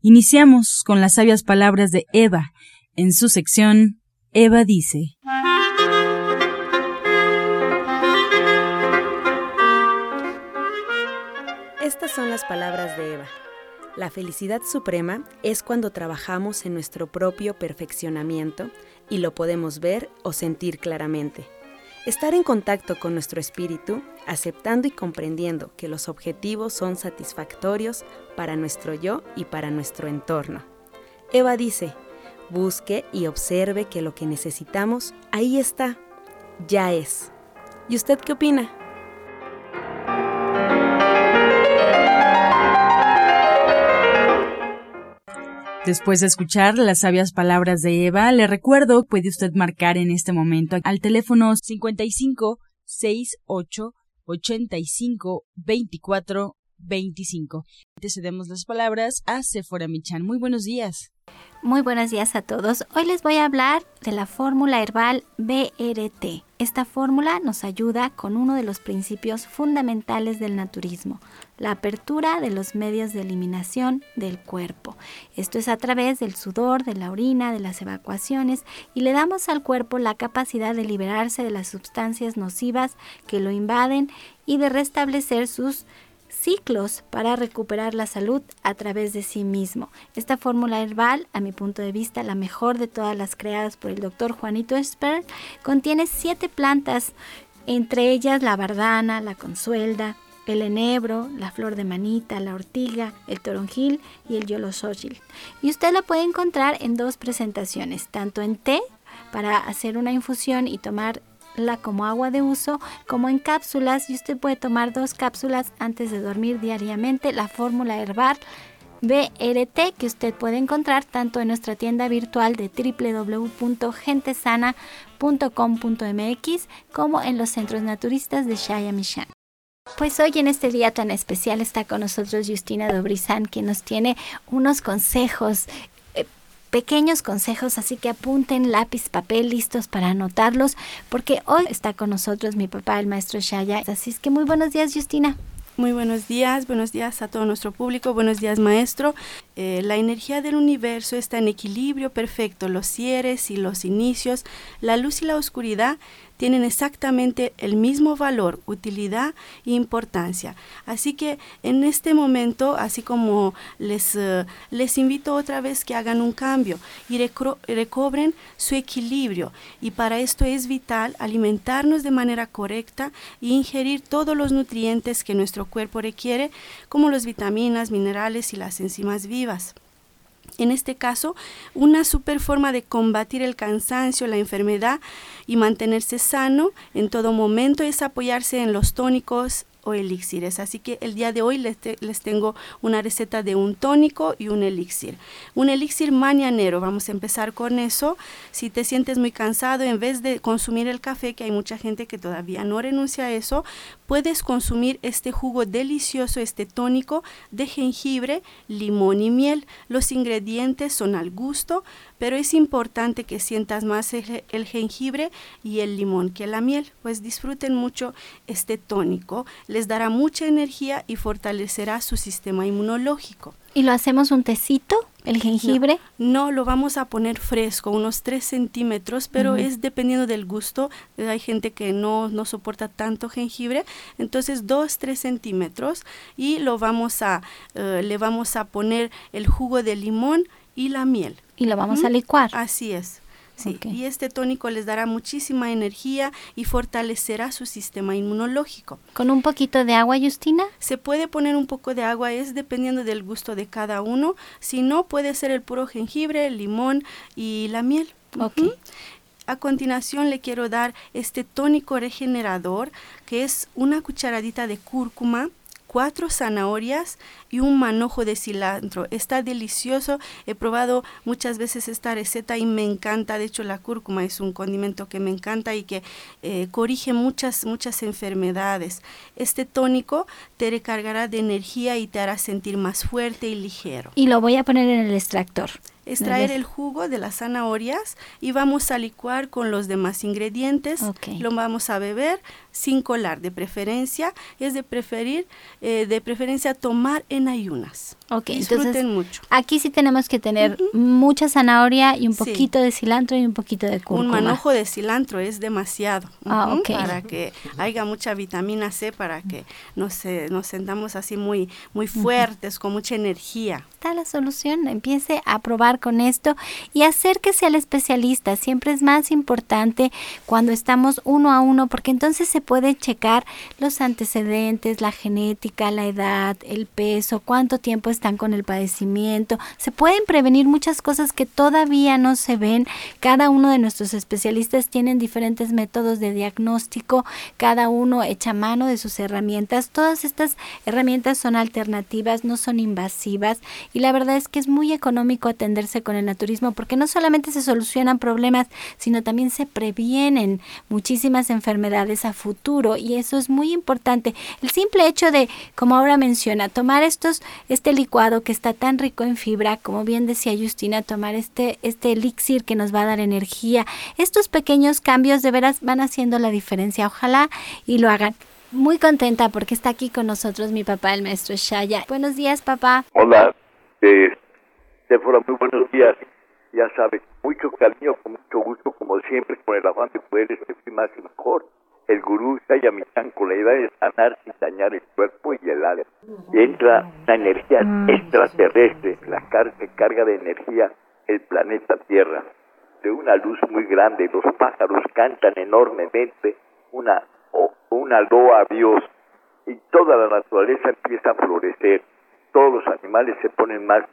Iniciamos con las sabias palabras de Eva. En su sección, Eva dice. Estas son las palabras de Eva. La felicidad suprema es cuando trabajamos en nuestro propio perfeccionamiento y lo podemos ver o sentir claramente. Estar en contacto con nuestro espíritu, aceptando y comprendiendo que los objetivos son satisfactorios para nuestro yo y para nuestro entorno. Eva dice, busque y observe que lo que necesitamos ahí está, ya es. ¿Y usted qué opina? Después de escuchar las sabias palabras de Eva, le recuerdo, puede usted marcar en este momento al teléfono 55 68 85 24 25. Te cedemos las palabras a Sephora Michan. Muy buenos días. Muy buenos días a todos. Hoy les voy a hablar de la fórmula herbal BRT. Esta fórmula nos ayuda con uno de los principios fundamentales del naturismo, la apertura de los medios de eliminación del cuerpo. Esto es a través del sudor, de la orina, de las evacuaciones y le damos al cuerpo la capacidad de liberarse de las sustancias nocivas que lo invaden y de restablecer sus ciclos para recuperar la salud a través de sí mismo. Esta fórmula herbal, a mi punto de vista, la mejor de todas las creadas por el doctor Juanito Esper, contiene siete plantas, entre ellas la bardana, la consuelda, el enebro, la flor de manita, la ortiga, el toronjil y el yolosóchil. Y usted la puede encontrar en dos presentaciones, tanto en té para hacer una infusión y tomar como agua de uso como en cápsulas y usted puede tomar dos cápsulas antes de dormir diariamente. La fórmula herbal BRT que usted puede encontrar tanto en nuestra tienda virtual de www.gentesana.com.mx como en los centros naturistas de Shaya Mishan. Pues hoy en este día tan especial está con nosotros Justina Dobrizán, que nos tiene unos consejos pequeños consejos, así que apunten lápiz, papel listos para anotarlos, porque hoy está con nosotros mi papá, el maestro Shaya. Así es que muy buenos días, Justina. Muy buenos días, buenos días a todo nuestro público, buenos días maestro. Eh, la energía del universo está en equilibrio perfecto, los cierres y los inicios, la luz y la oscuridad tienen exactamente el mismo valor, utilidad e importancia. Así que en este momento, así como les, eh, les invito otra vez que hagan un cambio y recobren su equilibrio. Y para esto es vital alimentarnos de manera correcta e ingerir todos los nutrientes que nuestro cuerpo requiere, como las vitaminas, minerales y las enzimas vivas. En este caso, una super forma de combatir el cansancio, la enfermedad y mantenerse sano en todo momento es apoyarse en los tónicos elixires. Así que el día de hoy les, les, tengo una receta de un tónico y un elixir. Un elixir mañanero, vamos a empezar con eso. Si te sientes muy cansado, en vez de consumir el café, que hay mucha gente que todavía no renuncia a eso, puedes consumir este jugo delicioso, este tónico de jengibre, limón y miel. Los ingredientes son al gusto, pero es importante que sientas más el, jengibre y el limón que la miel, pues disfruten mucho este tónico, les dará mucha energía y fortalecerá su sistema inmunológico. ¿Y lo hacemos un tecito, el jengibre? No, lo vamos a poner fresco, unos 3 centímetros, pero es dependiendo del gusto. Hay gente que no, no soporta tanto jengibre, entonces 2, 3 centímetros y lo vamos a, eh, le vamos a poner el jugo de limón y la miel. Y lo vamos a licuar. Así es. Sí, y este tónico les dará muchísima energía y fortalecerá su sistema inmunológico. ¿Con un poquito de agua, Justina? Se puede poner un poco de agua, es dependiendo del gusto de cada uno. Si no, puede ser el puro jengibre, el limón y la miel. A continuación le quiero dar este tónico regenerador, que es una cucharadita de cúrcuma, cuatro zanahorias y un manojo de cilantro. Está delicioso. He probado muchas veces esta receta y me encanta. De hecho, la cúrcuma es un condimento que me encanta y que eh, corrige muchas, muchas enfermedades. Este tónico te recargará de energía y te hará sentir más fuerte y ligero. Y lo voy a poner en el extractor extraer el jugo de las zanahorias y vamos a licuar con los demás ingredientes. Lo vamos a beber sin colar, de preferencia. Es de preferir, eh, de preferencia tomar en ayunas. Ok, Disfruten mucho. Aquí sí tenemos que tener mucha zanahoria y un poquito de cilantro y un poquito de cúrcuma. Un manojo de cilantro es demasiado. Ah, Para que haya mucha vitamina C, para que nos, nos sentamos así muy, muy fuertes, con mucha energía. Está la solución. Empiece a probar con esto y acérquese al especialista. Siempre es más importante cuando estamos uno a uno, porque entonces se puede checar los antecedentes, la genética, la edad, el peso, cuánto tiempo están con el padecimiento. Se pueden prevenir muchas cosas que todavía no se ven. Cada uno de nuestros especialistas tienen diferentes métodos de diagnóstico, cada uno echa mano de sus herramientas. Todas estas herramientas son alternativas, no son invasivas y la verdad es que es muy económico con el naturismo porque no solamente se solucionan problemas, sino también se previenen muchísimas enfermedades a futuro y eso es muy importante. El simple hecho de, como ahora menciona, tomar estos, este licuado que está tan rico en fibra, como bien decía Justina, tomar este, este elixir que nos va a dar energía, estos pequeños cambios de veras van haciendo la diferencia. Ojalá y lo hagan muy contenta porque está aquí con nosotros mi papá, el maestro Shaya. Buenos días, papá. Hola, eh, fueron muy buenos días. Ya sabes, mucho cariño, con mucho gusto, como siempre, con el afán de poder este más y mejor. El gurú Sayamichan con la idea de sanar sin dañar el cuerpo y el alma. Y entra una energía extraterrestre, la car se carga de energía el planeta Tierra, de una luz muy grande. Los pájaros cantan enormemente una, una loa a Dios y toda la naturaleza empieza a florecer. Todos los animales se ponen más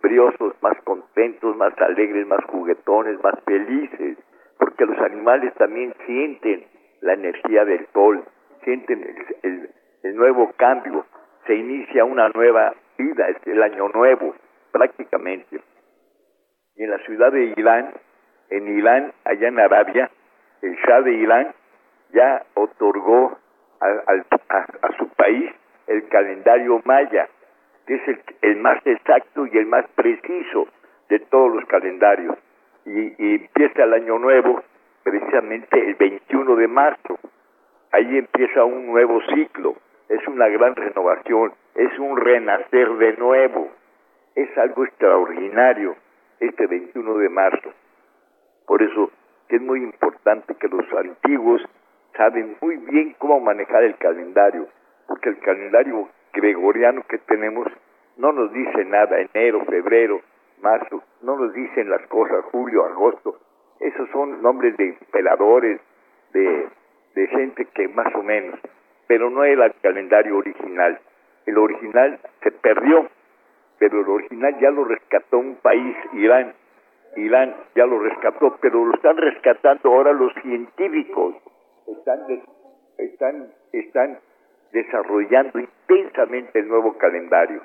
briosos, más contentos, más alegres, más juguetones, más felices, porque los animales también sienten la energía del sol, sienten el, nuevo cambio, se inicia una nueva vida, es el año nuevo prácticamente. Y en la ciudad de Irán, en Irán, allá en Arabia, el Shah de Irán ya otorgó a su país el calendario maya, es el, más exacto y el más preciso de todos los calendarios. Y, empieza el año nuevo precisamente el 21 de marzo. Ahí empieza un nuevo ciclo, es una gran renovación, es un renacer de nuevo, es algo extraordinario este 21 de marzo. Por eso es muy importante que los antiguos saben muy bien cómo manejar el calendario, porque el calendario gregoriano que tenemos no nos dice nada, enero, febrero, marzo, no nos dicen las cosas, julio, agosto, esos son nombres de emperadores, de, de gente que más o menos, pero no era el calendario original. El original se perdió, pero el original ya lo rescató un país, Irán. Irán ya lo rescató, pero lo están rescatando ahora los científicos. Están, están, están desarrollando intensamente el nuevo calendario.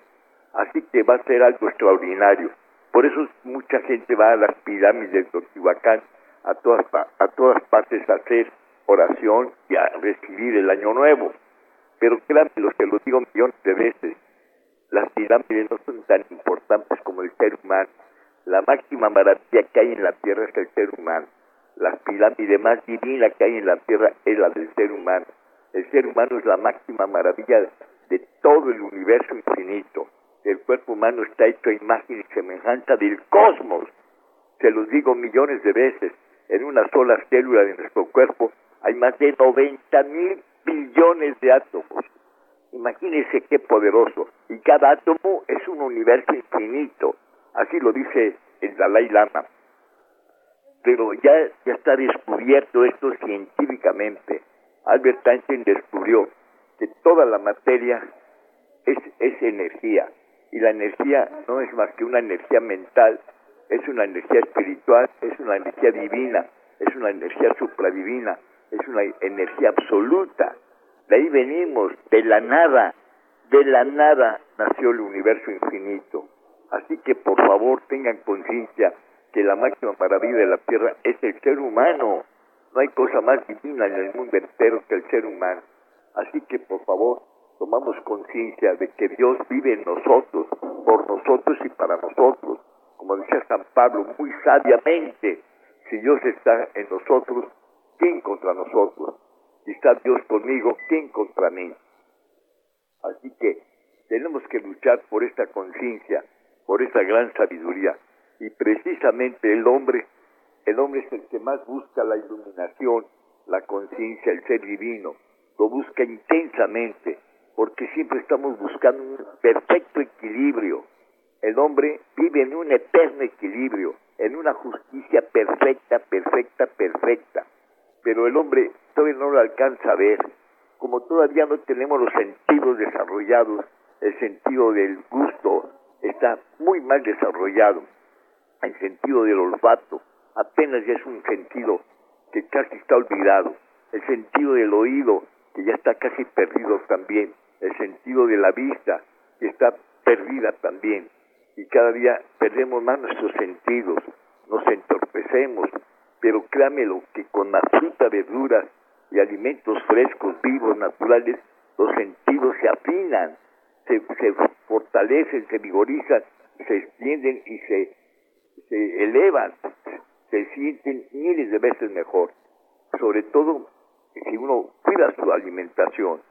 Así que va a ser algo extraordinario. Por eso mucha gente va a las pirámides de Teotihuacán, a todas, a todas partes a hacer oración y a recibir el año nuevo. Pero créanme, los que lo digo millones de veces, las pirámides no son tan importantes como el ser humano. La máxima maravilla que hay en la tierra es el ser humano. La pirámide más divina que hay en la tierra es la del ser humano. El ser humano es la máxima maravilla de todo el universo infinito. El cuerpo humano está hecho a imagen y semejanza del cosmos. Se los digo millones de veces. En una sola célula de nuestro cuerpo hay más de 90 mil billones de átomos. Imagínense qué poderoso. Y cada átomo es un universo infinito. Así lo dice el Dalai Lama. Pero ya, ya está descubierto esto científicamente. Albert Einstein descubrió que toda la materia es, energía y la energía no es más que una energía mental, es una energía espiritual, es una energía divina, es una energía supradivina, es una energía absoluta. De ahí venimos, de la nada, De la nada nació el universo infinito. Así que por favor tengan conciencia que la máxima maravilla de la tierra es el ser humano. No hay cosa más divina en el mundo entero que el ser humano. Así que por favor tomamos conciencia de que Dios vive en nosotros, por nosotros y para nosotros. Como decía San Pablo muy sabiamente, si Dios está en nosotros, ¿quién contra nosotros? Si está Dios conmigo, ¿quién contra mí? Así que tenemos que luchar por esta conciencia, por esta gran sabiduría. Y precisamente el hombre, el hombre es el que más busca la iluminación, la conciencia, el ser divino. Lo busca intensamente, porque siempre estamos buscando un perfecto equilibrio. El hombre vive en un eterno equilibrio, en una justicia perfecta, perfecta, perfecta. Pero el hombre todavía no lo alcanza a ver. Como todavía no tenemos los sentidos desarrollados, el sentido del gusto está muy mal desarrollado. El sentido del olfato apenas ya es un sentido que casi está olvidado. El sentido del oído, que ya está casi perdido también el sentido de la vista está perdida también y cada día perdemos más nuestros sentidos, nos entorpecemos, pero créamelo que con la fruta, verduras y alimentos frescos, vivos, naturales, los sentidos se afinan, se, fortalecen, se vigorizan, se extienden y se elevan, se sienten miles de veces mejor. Sobre todo si uno cuida su alimentación,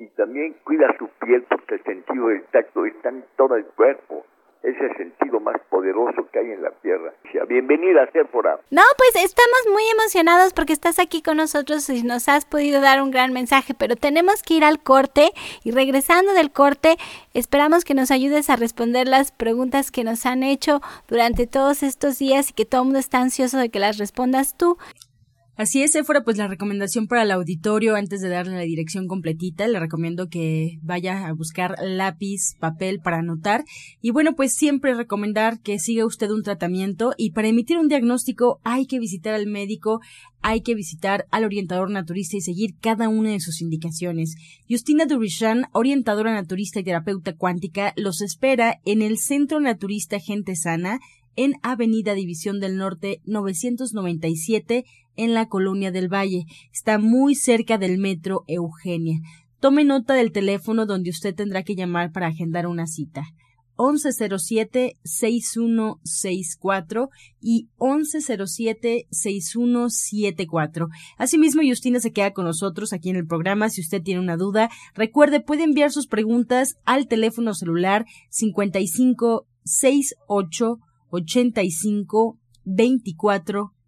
y también cuida su piel porque el sentido del tacto está en todo el cuerpo. Es el sentido más poderoso que hay en la tierra. Bienvenida, Sephora. No, pues estamos muy emocionados porque estás aquí con nosotros y nos has podido dar un gran mensaje, pero tenemos que ir al corte y regresando del corte, esperamos que nos ayudes a responder las preguntas que nos han hecho durante todos estos días y que todo el mundo está ansioso de que las respondas tú. Así es, fuera pues la recomendación para el auditorio antes de darle la dirección completita, le recomiendo que vaya a buscar lápiz, papel para anotar y bueno, pues siempre recomendar que siga usted un tratamiento y para emitir un diagnóstico hay que visitar al médico, hay que visitar al orientador naturista y seguir cada una de sus indicaciones. Justina Durishan, orientadora naturista y terapeuta cuántica, los espera en el Centro Naturista Gente Sana en Avenida División del Norte 997 en la Colonia del Valle. Está muy cerca del metro Eugenia. Tome nota del teléfono donde usted tendrá que llamar para agendar una cita. 1107-6164 y 1107-6174. Asimismo, Justina se queda con nosotros aquí en el programa. Si usted tiene una duda, recuerde, puede enviar sus preguntas al teléfono celular 5568 85 24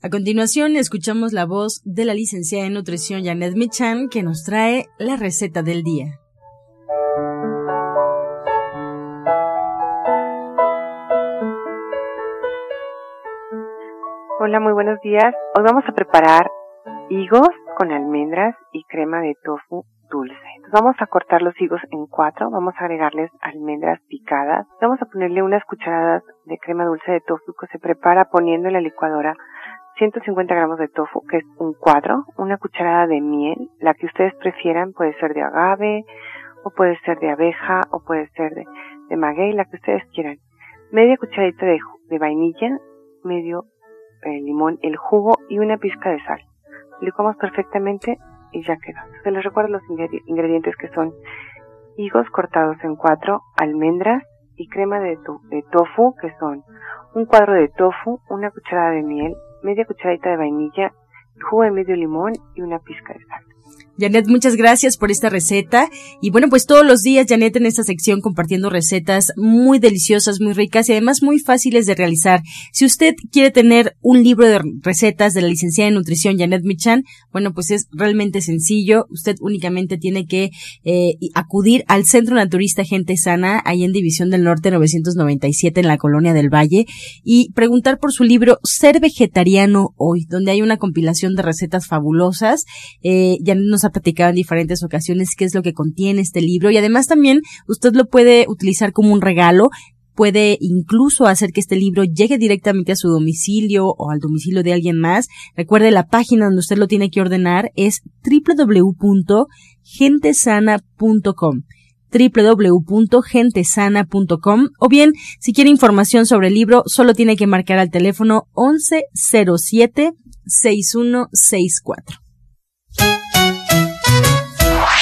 A continuación, escuchamos la voz de la licenciada en nutrición Janet Michan, que nos trae la receta del día. Hola, muy buenos días. Hoy vamos a preparar higos con almendras y crema de tofu dulce. vamos a cortar los higos en cuatro, vamos a agregarles almendras picadas, vamos a ponerle unas cucharadas de crema dulce de tofu que se prepara poniendo en la licuadora 150 gramos de tofu, que es un cuadro, una cucharada de miel, la que ustedes prefieran, puede ser de agave, o puede ser de abeja, o puede ser de, de maguey, la que ustedes quieran. Media cucharadita de, vainilla, medio eh, limón, el jugo y una pizca de sal. Licuamos perfectamente y ya quedó. Se les recuerdo los ingredientes que son higos cortados en cuatro, almendras y crema de tofu, que son un cuadro de tofu, una cucharada de miel, media cucharadita de vainilla, jugo de medio limón y una pizca de sal. Janet, muchas gracias por esta receta. Y bueno, pues todos los días, Janet, en esta sección compartiendo recetas muy deliciosas, muy ricas y además muy fáciles de realizar. Si usted quiere tener un libro de recetas de la licenciada en nutrición Janet Michan, bueno, pues es realmente sencillo. Usted únicamente tiene que eh, acudir al Centro Naturista Gente Sana, ahí en División del Norte 997 en la Colonia del Valle, y preguntar por su libro Ser Vegetariano Hoy, donde hay una compilación de recetas fabulosas. Eh, Janet nos ha platicado en diferentes ocasiones qué es lo que contiene este libro y además también usted lo puede utilizar como un regalo puede incluso hacer que este libro llegue directamente a su domicilio o al domicilio de alguien más. Recuerde la página donde usted lo tiene que ordenar es www.gentesana.com www.gentesana.com o bien si quiere información sobre el libro solo tiene que marcar al teléfono 1107 6164.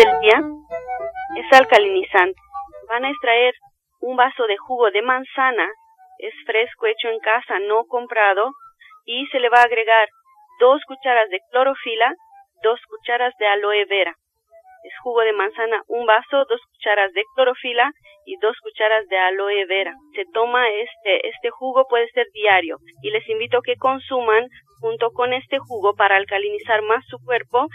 Es alcalinizante. Van a extraer un vaso de jugo de manzana, es fresco, hecho en casa, no comprado, y se le va a agregar dos cucharas de clorofila, dos cucharas de aloe vera. Es jugo de manzana, un vaso, dos cucharas de clorofila y dos cucharas de aloe vera. Se toma este, este jugo, puede ser diario, y les invito a que consuman junto con este jugo para alcalinizar más su cuerpo,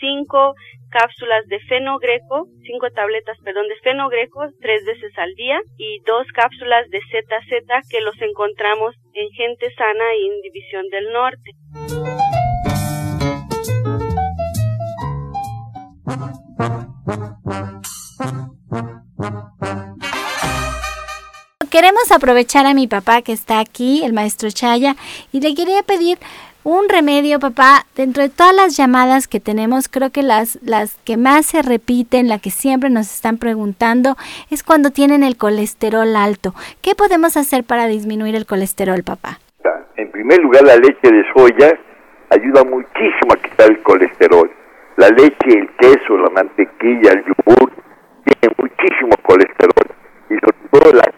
cinco cápsulas de fenogreco, cinco tabletas, perdón, de fenogreco tres veces al día y dos cápsulas de ZZ que los encontramos en Gente Sana y en División del Norte. Queremos aprovechar a mi papá que está aquí, el maestro Chaya, y le quería pedir un remedio, papá, dentro de todas las llamadas que tenemos, creo que las, las que más se repiten, la que siempre nos están preguntando, es cuando tienen el colesterol alto. ¿Qué podemos hacer para disminuir el colesterol, papá? En primer lugar, la leche de soya ayuda muchísimo a quitar el colesterol. La leche, el queso, la mantequilla, el yogur, tiene muchísimo colesterol. Y sobre todo la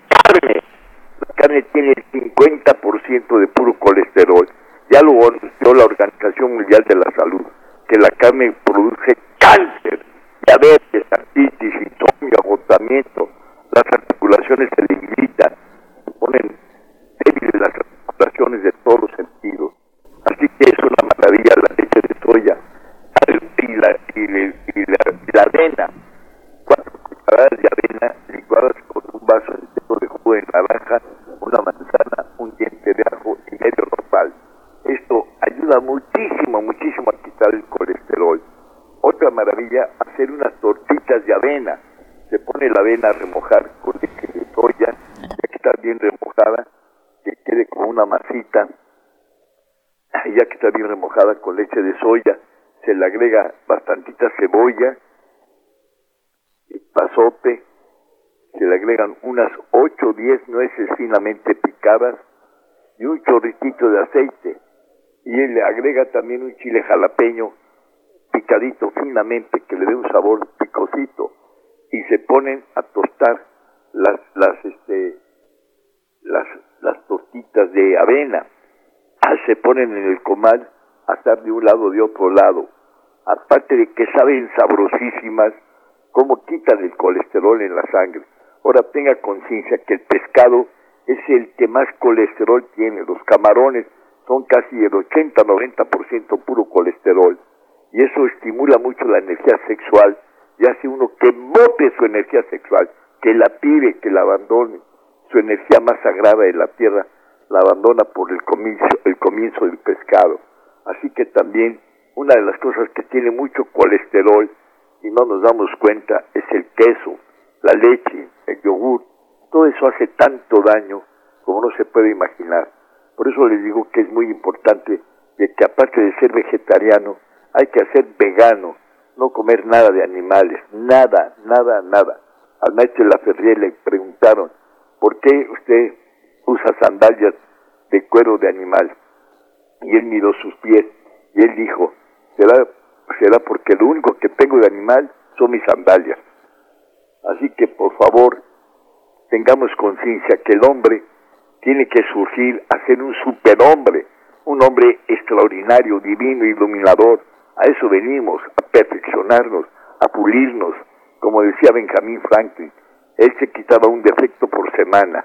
tiene el 50% de puro colesterol. Ya lo anunció la Organización Mundial de la Salud, que la carne produce cáncer, diabetes, artritis, insomnio, agotamiento, las articulaciones se debilitan, se ponen débiles las articulaciones de todos los sentidos. Así que es una maravilla la leche de soya y la, y la, avena, cuatro cucharadas de avena licuadas con un vaso entero de jugo de naranja, una manzana, un diente de ajo y medio normal esto ayuda muchísimo, muchísimo a quitar el colesterol. Otra maravilla, hacer unas tortitas de avena. Se pone la avena a remojar con leche de soya, ya que está bien remojada, que quede como una masita. Ya que está bien remojada con leche de soya, se le agrega bastantita cebolla, pasote, se le agregan unas 8 o 10 nueces finamente picadas y un chorritito de aceite y le agrega también un chile jalapeño picadito finamente que le dé un sabor picosito y se ponen a tostar las las este las las tortitas de avena. Ah, se ponen en el comal a estar de un lado de otro lado. Aparte de que saben sabrosísimas cómo quitan el colesterol en la sangre. Ahora tenga conciencia que el pescado es el que más colesterol tiene los camarones son casi el 80-90% puro colesterol y eso estimula mucho la energía sexual y hace uno que bote su energía sexual, que la tire, que la abandone. Su energía más sagrada de la tierra la abandona por el comienzo, el comienzo del pescado. Así que también una de las cosas que tiene mucho colesterol y no nos damos cuenta es el queso, la leche, el yogur. Todo eso hace tanto daño como no se puede imaginar. Por eso les digo que es muy importante de que aparte de ser vegetariano, hay que ser vegano, no comer nada de animales, nada, nada, nada. Al maestro de la Ferrier le preguntaron, ¿por qué usted usa sandalias de cuero de animal? Y él miró sus pies y él dijo, será, será porque lo único que tengo de animal son mis sandalias. Así que por favor, tengamos conciencia que el hombre tiene que surgir a ser un superhombre, un hombre extraordinario, divino, iluminador. A eso venimos, a perfeccionarnos, a pulirnos. Como decía Benjamín Franklin, él se quitaba un defecto por semana.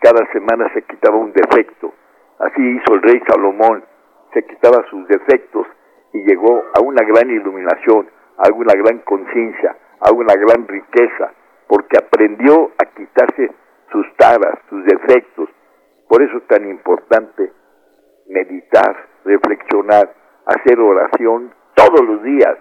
Cada semana se quitaba un defecto. Así hizo el rey Salomón. Se quitaba sus defectos y llegó a una gran iluminación, a una gran conciencia, a una gran riqueza, porque aprendió a quitarse sus taras, sus defectos. Por eso es tan importante meditar, reflexionar, hacer oración todos los días,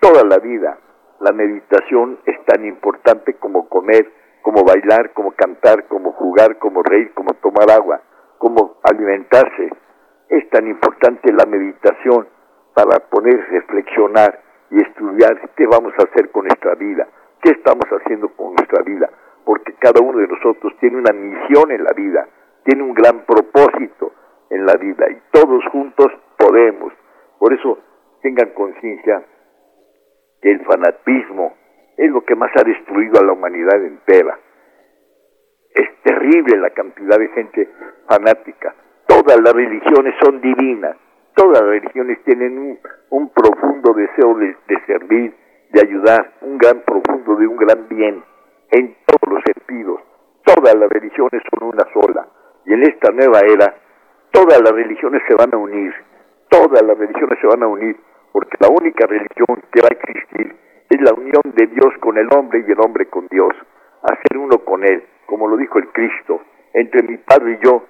toda la vida. La meditación es tan importante como comer, como bailar, como cantar, como jugar, como reír, como tomar agua, como alimentarse. Es tan importante la meditación para poder reflexionar y estudiar qué vamos a hacer con nuestra vida, qué estamos haciendo con nuestra vida, porque cada uno de nosotros tiene una misión en la vida, tiene un gran propósito en la vida y todos juntos podemos. Por eso tengan conciencia que el fanatismo es lo que más ha destruido a la humanidad entera. Es terrible la cantidad de gente fanática. Todas las religiones son divinas. Todas las religiones tienen un, profundo deseo de, servir, de ayudar, un gran profundo de un gran bien en todos los sentidos. Todas las religiones son una sola. Y en esta nueva era, todas las religiones se van a unir. Todas las religiones se van a unir. Porque la única religión que va a existir es la unión de Dios con el hombre y el hombre con Dios. Hacer uno con Él, como lo dijo el Cristo. Entre mi Padre y yo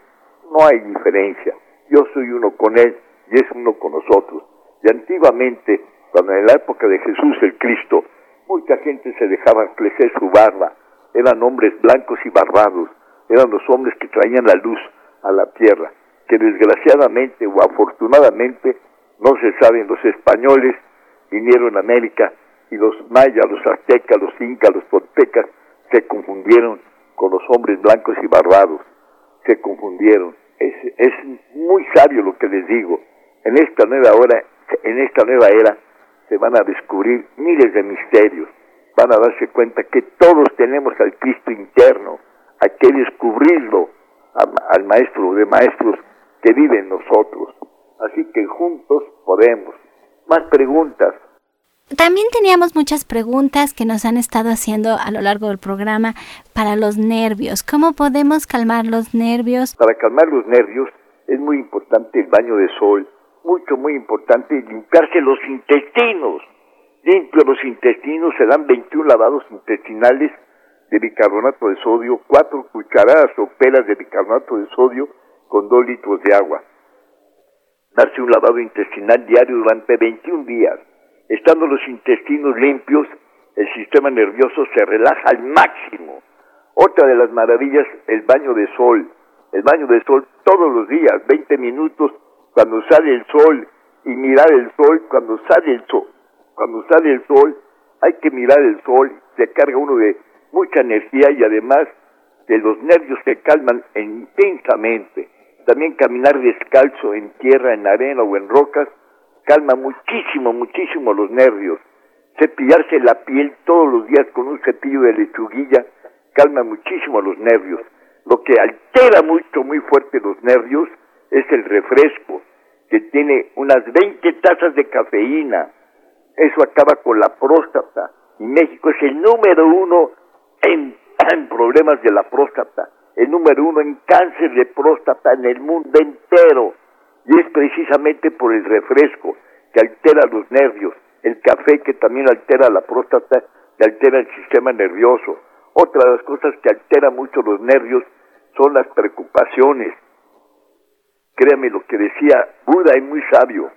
no hay diferencia. Yo soy uno con Él y es uno con nosotros. Y antiguamente, cuando en la época de Jesús el Cristo, mucha gente se dejaba crecer su barba, eran hombres blancos y barbados, eran los hombres que traían la luz a la tierra, que desgraciadamente o afortunadamente, no se saben, los españoles vinieron a América y los mayas, los aztecas, los incas, los toltecas se confundieron con los hombres blancos y barbados, se confundieron. Es, es muy sabio lo que les digo. En esta nueva hora, en esta nueva era, se van a descubrir miles de misterios. Van a darse cuenta que todos tenemos al Cristo interno. Hay que descubrirlo al Maestro de Maestros que vive en nosotros. Así que juntos podemos. Más preguntas. También teníamos muchas preguntas que nos han estado haciendo a lo largo del programa para los nervios. ¿Cómo podemos calmar los nervios? Para calmar los nervios es muy importante el baño de sol, mucho, muy importante, limpiarse los intestinos. Limpio los intestinos, se dan 21 lavados intestinales de bicarbonato de sodio, 4 cucharadas o pelas de bicarbonato de sodio con 2 litros de agua. Darse un lavado intestinal diario durante 21 días. Estando los intestinos limpios, el sistema nervioso se relaja al máximo. Otra de las maravillas, el baño de sol. El baño de sol todos los días, 20 minutos cuando sale el sol y mirar el sol cuando sale el sol. Cuando sale el sol hay que mirar el sol, se carga uno de mucha energía y además de los nervios se calman intensamente. También caminar descalzo en tierra, en arena o en rocas calma muchísimo, muchísimo los nervios. Cepillarse la piel todos los días con un cepillo de lechuguilla calma muchísimo los nervios. Lo que altera mucho, muy fuerte los nervios es el refresco, que tiene unas 20 tazas de cafeína. Eso acaba con la próstata. Y México es el número uno en, problemas de la próstata, el número uno en cáncer de próstata en el mundo entero. Y es precisamente por el refresco que altera los nervios, el café que también altera la próstata y altera el sistema nervioso. Otra de las cosas que altera mucho los nervios son las preocupaciones, Créame lo que decía Buda es muy sabio.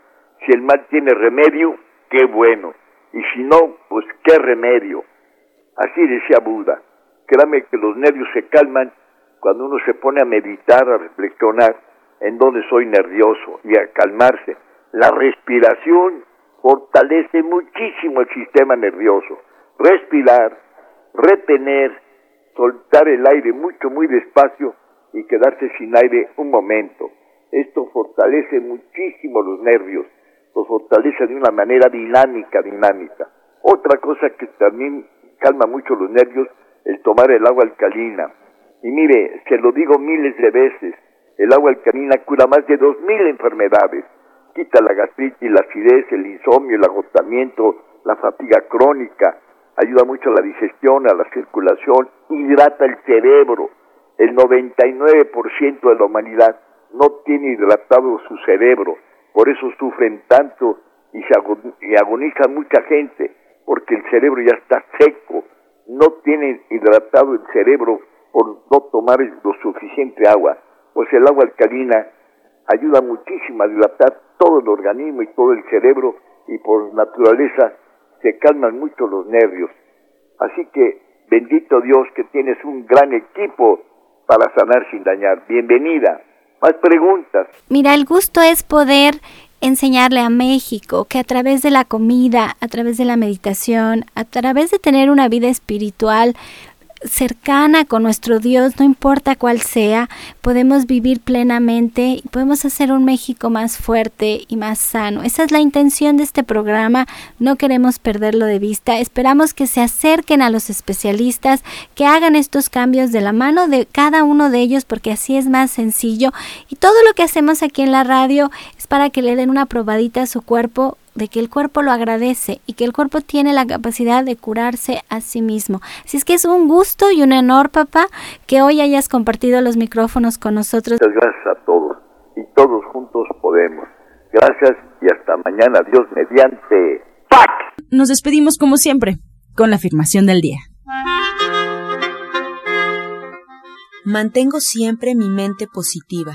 Si el mal tiene remedio, qué bueno. y si no, pues qué remedio. Así decía Buda. Créame que los nervios se calman cuando uno se pone a meditar, a reflexionar en dónde soy nervioso y a calmarse. La respiración fortalece muchísimo el sistema nervioso. Respirar, retener, soltar el aire mucho, muy despacio y quedarse sin aire un momento. Esto fortalece muchísimo los nervios, los fortalece de una manera dinámica, dinámica. Otra cosa que también calma mucho los nervios, el tomar el agua alcalina. Y mire, se lo digo miles de veces, el agua alcalina cura más de dos mil enfermedades. Quita la gastritis, la acidez, el insomnio, el agotamiento, la fatiga crónica, ayuda mucho a la digestión, a la circulación, hidrata el cerebro. El 99% de la humanidad no tiene hidratado su cerebro, por eso sufren tanto y se agoniza mucha gente, porque el cerebro ya está seco, no tienen hidratado el cerebro por no tomar lo suficiente agua, pues el agua alcalina ayuda muchísimo a hidratar todo el organismo y todo el cerebro y por naturaleza se calman mucho los nervios. Así que bendito Dios que tienes un gran equipo para sanar sin dañar. Bienvenida. Más preguntas. Mira, el gusto es poder enseñarle a México que a través de la comida, a través de la meditación, a través de tener una vida espiritual, cercana con nuestro Dios, no importa cuál sea, podemos vivir plenamente y podemos hacer un México más fuerte y más sano. Esa es la intención de este programa, no queremos perderlo de vista, esperamos que se acerquen a los especialistas, que hagan estos cambios de la mano de cada uno de ellos porque así es más sencillo. Y todo lo que hacemos aquí en la radio es para que le den una probadita a su cuerpo de que el cuerpo lo agradece y que el cuerpo tiene la capacidad de curarse a sí mismo. Así es que es un gusto y un honor, papá, que hoy hayas compartido los micrófonos con nosotros. Muchas gracias a todos y todos juntos podemos. Gracias y hasta mañana, Dios mediante. ¡Pac! Nos despedimos como siempre con la afirmación del día. Mantengo siempre mi mente positiva.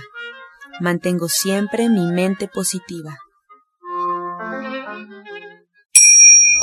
Mantengo siempre mi mente positiva.